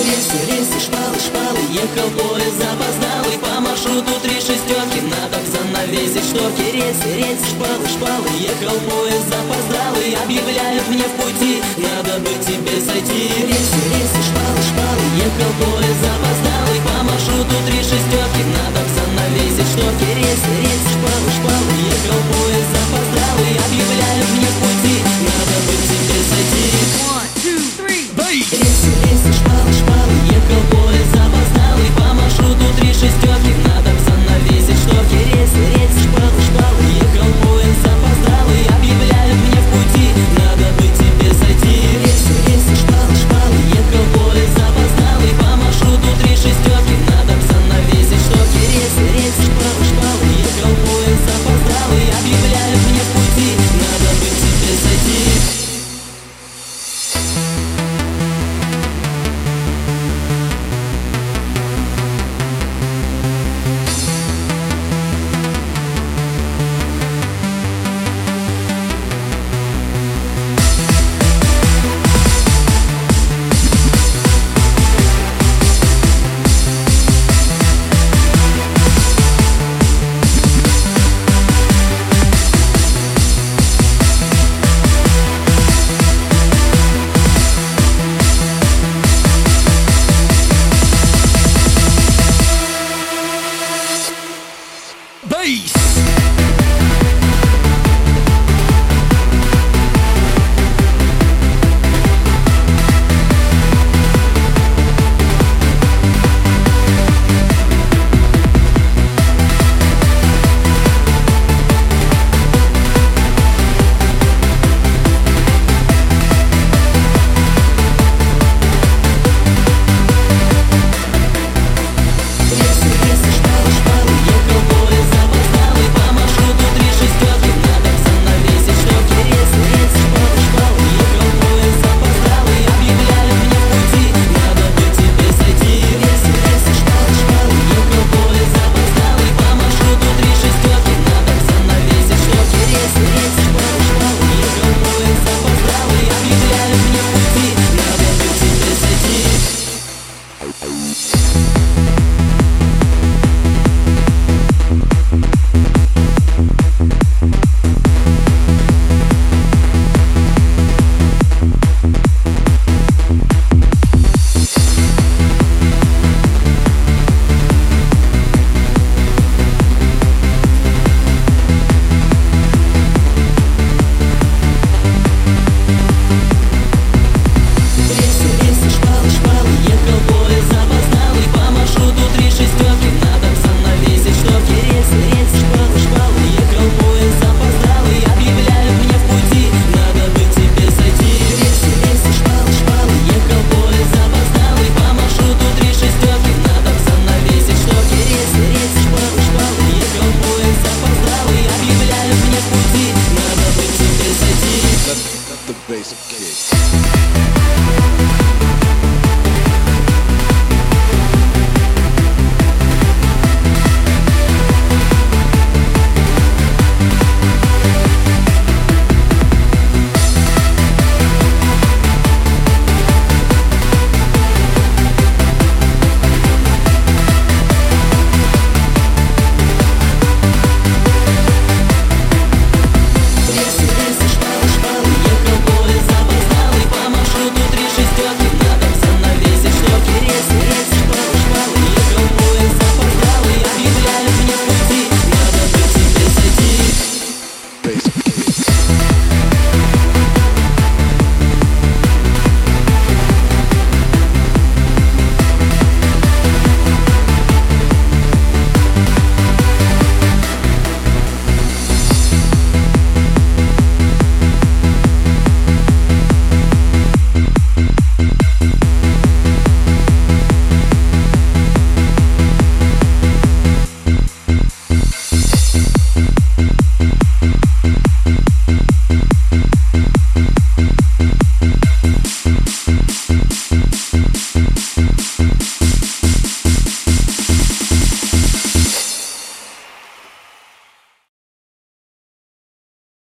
Рельсы, рельсы, шпалы, шпалы Ехал поезд запоздалый. По маршруту три шестерки Надо б занавесить шторки. Рельсы, рельсы, шпалы, шпалы Ехал поезд запоздалый. Объявляют мне в пути Надо бы тебе сойти.